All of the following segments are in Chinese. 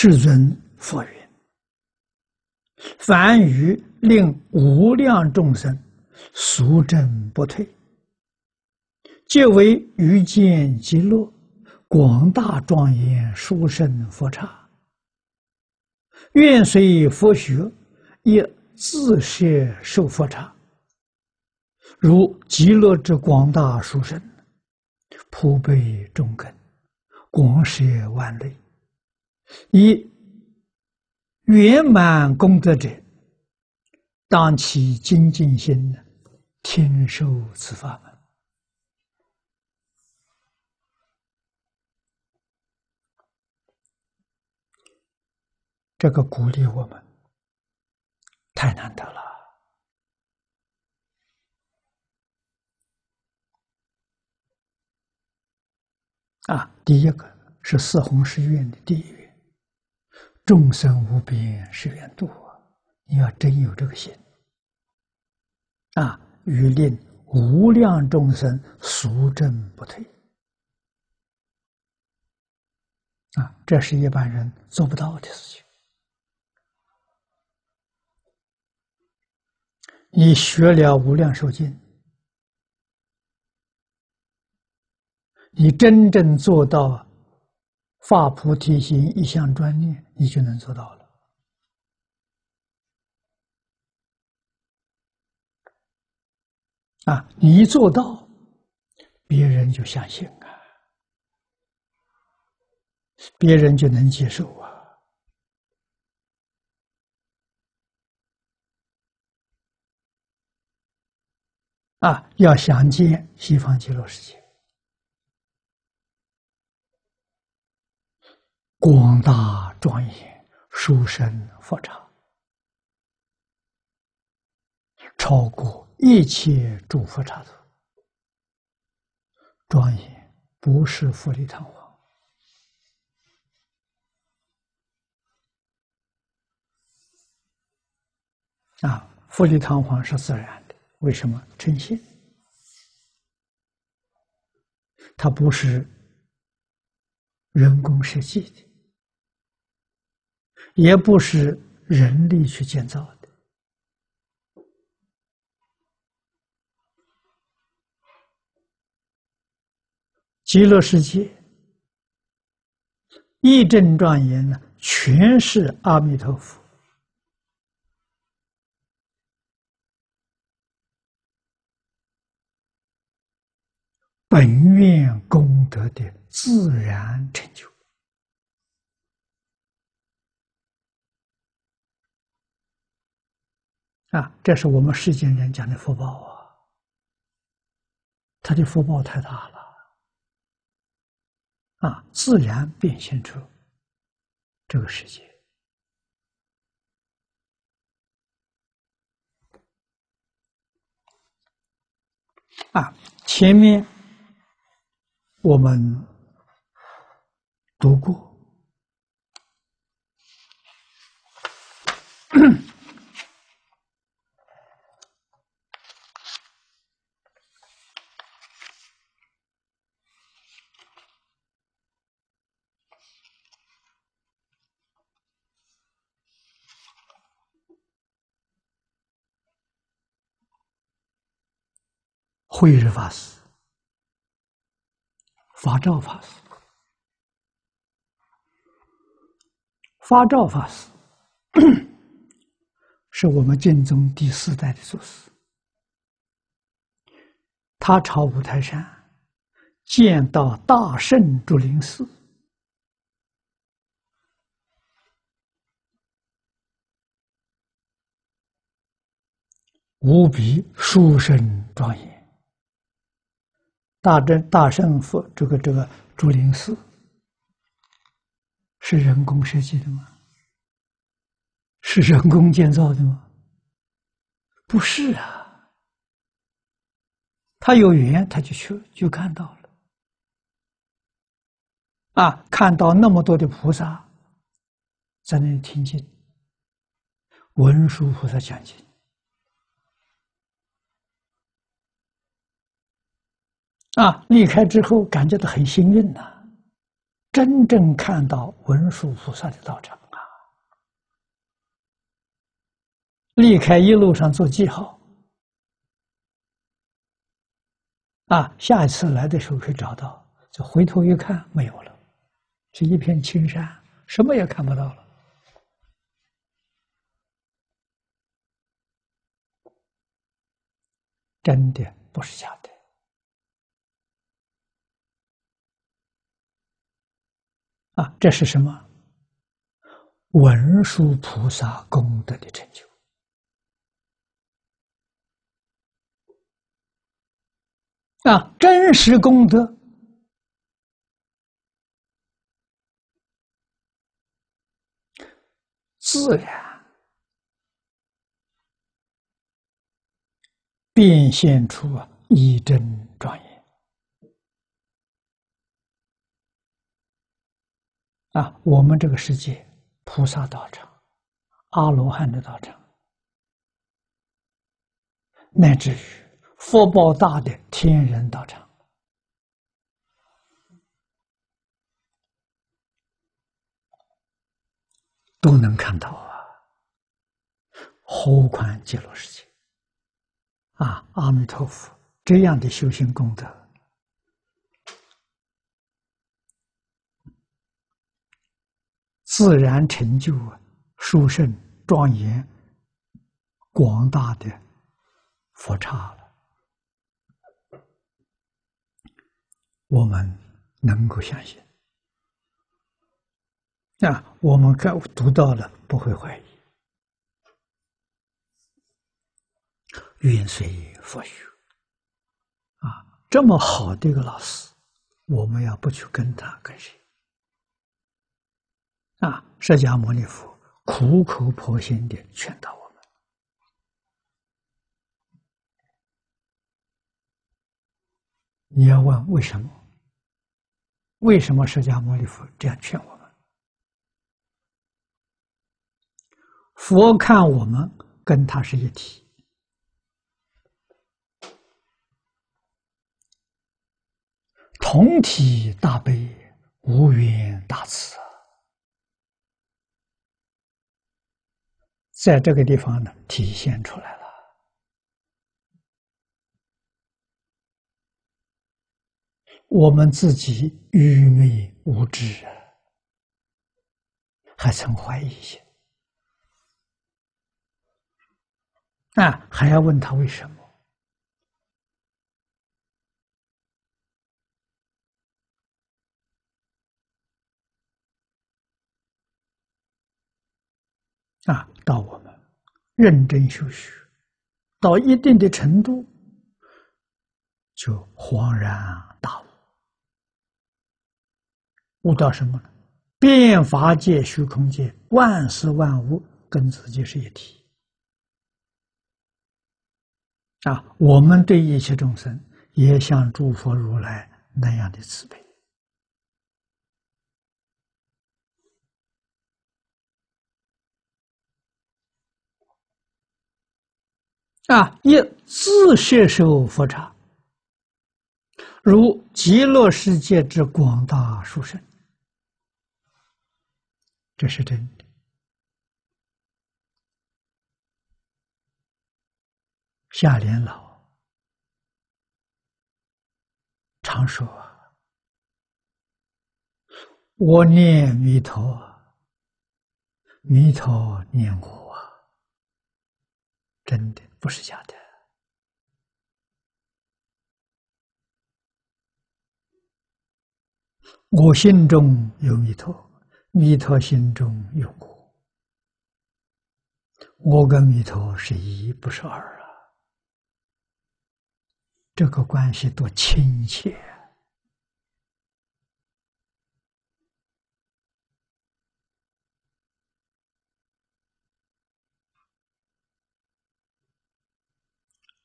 世尊佛云：“凡于令无量众生速证不退，皆为愚见极乐广大庄严殊胜佛刹。愿随佛学，亦自设受佛刹。如极乐之广大殊胜，普被众根，广摄万类。”以圆满功德者，当起精进心，听受此法门。这个鼓励我们，太难得了。啊，第一个是四弘誓愿的第一愿。众生无边誓愿度啊，你要真有这个心啊！欲令无量众生速证不退啊！这是一般人做不到的事情。你学了无量寿经，你真正做到。发菩提心，一项专念，你就能做到了。啊，你一做到，别人就相信啊，别人就能接受啊。啊，要想见西方极乐世界。广大庄严，殊胜佛刹，超过一切诸佛刹土。庄严不是富丽堂皇啊，富丽堂皇是自然的。为什么称心？它不是人工设计的。也不是人力去建造的。极乐世界一正庄严呢，全是阿弥陀佛本愿功德的自然成就。啊，这是我们世间人讲的福报啊，他的福报太大了，啊，自然变现出这个世界。啊，前面我们读过。慧日法师、法照法师、法照法师，是我们净宗第四代的祖师。他朝五台山见到大圣竹林寺，无比殊胜庄严。大正大圣佛，这个这个竹林寺是人工设计的吗？是人工建造的吗？不是啊，他有缘他就去就看到了，啊，看到那么多的菩萨在那里听经，文殊菩萨讲经。啊！离开之后，感觉到很幸运呐。真正看到文殊菩萨的道场啊！离开一路上做记号啊，下一次来的时候可以找到，就回头一看没有了，是一片青山，什么也看不到了。真的不是假的啊！这是什么？文殊菩萨功德的成就啊！真实功德自然。变现出啊，一真庄严啊！我们这个世界，菩萨道场、阿罗汉的道场，乃至于福报大的天人道场，都能看到啊！何况极乐世界？啊，阿弥陀佛，这样的修行功德，自然成就殊胜庄严、广大的佛刹了。我们能够相信，啊，我们看读到了，不会怀疑。云随佛学啊！这么好的一个老师，我们要不去跟他，跟谁？啊！释迦牟尼佛苦口婆心的劝导我们。你要问为什么？为什么释迦牟尼佛这样劝我们？佛看我们跟他是一体。同体大悲，无缘大慈，在这个地方呢，体现出来了。我们自己愚昧无知啊，还曾怀疑些啊，还要问他为什么？啊，到我们认真修学，到一定的程度，就恍然大悟。悟到什么呢？变法界、虚空界，万事万物跟自己是一体。啊，我们对一切众生，也像诸佛如来那样的慈悲。啊！一自摄受佛刹，如极乐世界之广大殊胜，这是真的。下莲老常说：“我念弥陀，弥陀念我。”真的不是假的，我心中有弥陀，弥陀心中有我，我跟弥陀是一，不是二啊！这个关系多亲切啊。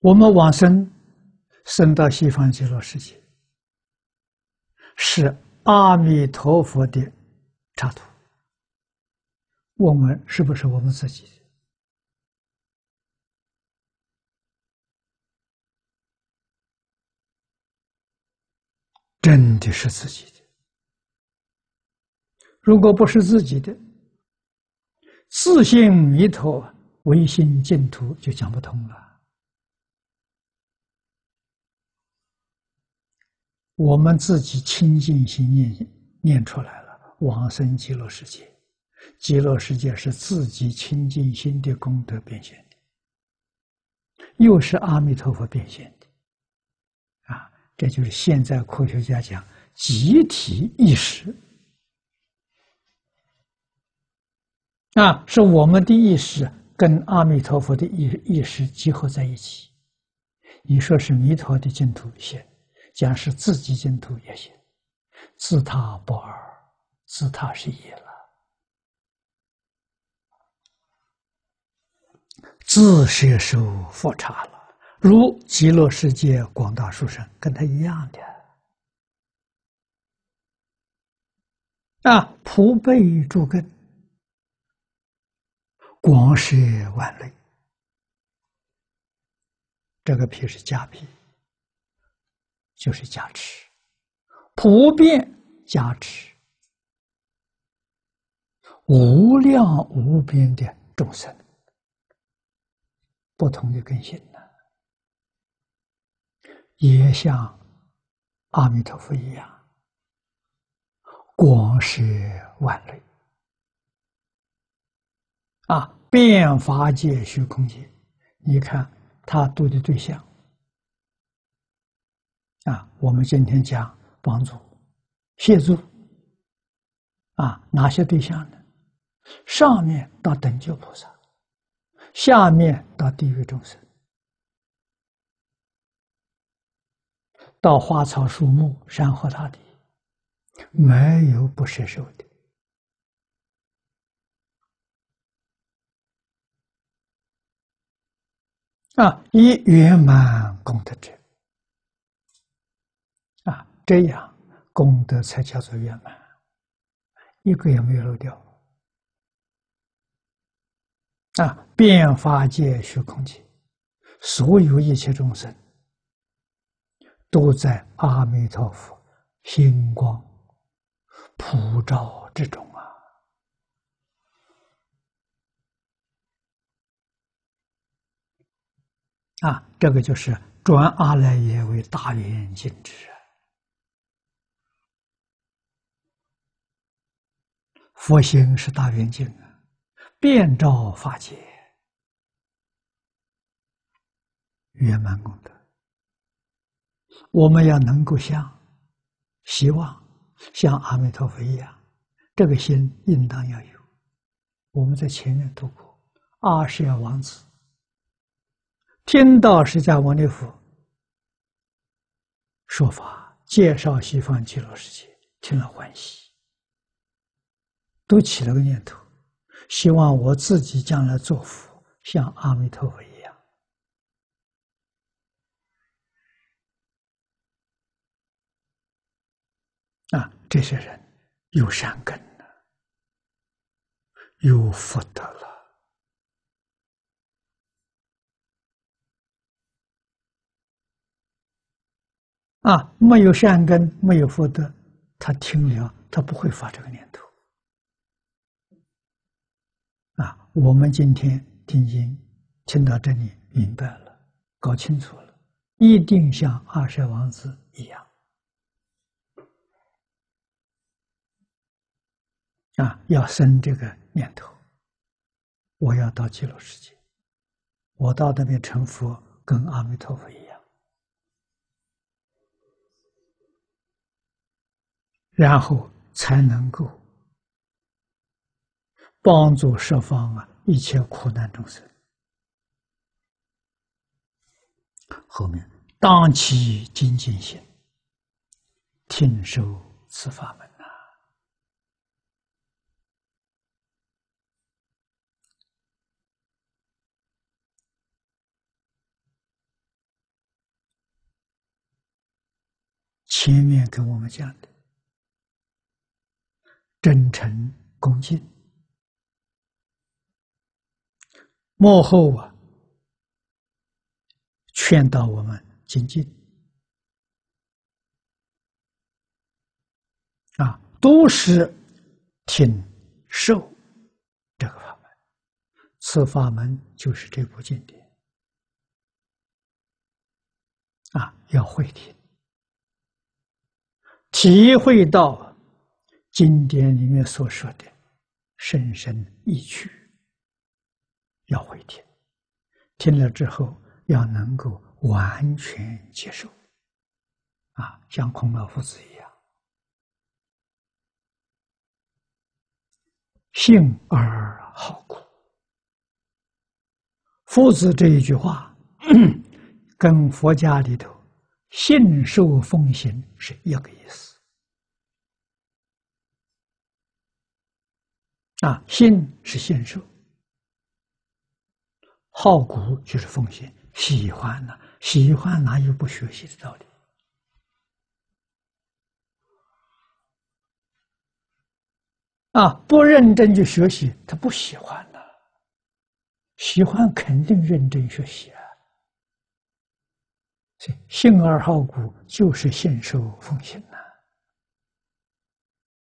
我们往生，生到西方极乐世界，是阿弥陀佛的插图。我们是不是我们自己？真的是自己的。如果不是自己的，自信弥陀唯心净土就讲不通了。我们自己清净心念念出来了，往生极乐世界，极乐世界是自己清净心的功德变现的，又是阿弥陀佛变现的，啊，这就是现在科学家讲集体意识，啊，是我们的意识跟阿弥陀佛的意意识结合在一起，你说是弥陀的净土现。讲是自己净土也行，自他不二，自他是一了，自摄受佛刹了，如极乐世界广大殊胜，跟他一样的。啊，普被诸根，广摄万类，这个皮是假皮。就是加持，普遍加持，无量无边的众生，不同的根性呢，也像阿弥陀佛一样，光是万类啊，遍法界虚空界，你看他度的对象。啊，我们今天讲帮助、协助，啊，哪些对象呢？上面到等觉菩萨，下面到地狱众生，到花草树木、山河大地，没有不摄受的。啊，以圆满功德者。这样功德才叫做圆满，一个也没有漏掉。啊，变法界虚空界，所有一切众生都在阿弥陀佛星光普照之中啊！啊，这个就是转阿赖耶为大圆镜智。佛心是大圆镜啊，遍照法界，圆满功德。我们要能够像、希望像阿弥陀佛一样，这个心应当要有。我们在前面读过，阿舍王子听到释迦牟尼佛说法，介绍西方极乐世界，听了欢喜。都起了个念头，希望我自己将来做佛，像阿弥陀佛一样。啊，这些人有善根了，有福德了。啊，没有善根，没有福德，他听了，他不会发这个念头。我们今天听经听到这里，明白了，搞清楚了，一定像二舍王子一样啊，要生这个念头。我要到极乐世界，我到那边成佛，跟阿弥陀佛一样，然后才能够。帮助十方啊，一切苦难众生。后面当其精进心，听受此法门呐。前面跟我们讲的，真诚恭敬。幕后啊，劝导我们精进。啊，都是听受这个法门，此法门就是这部经典啊，要会听，体会到经典里面所说的深深意趣，要会听，听了之后要能够完全接受，啊，像孔老夫子一样。信而好古，夫子这一句话，跟佛家里头信受奉行是一个意思。啊，信是信受，好古就是奉献，喜欢呢，喜欢哪有不学习的道理？啊，不认真去学习，他不喜欢的；喜欢肯定认真学习啊。所以，信而好古，就是信受奉行。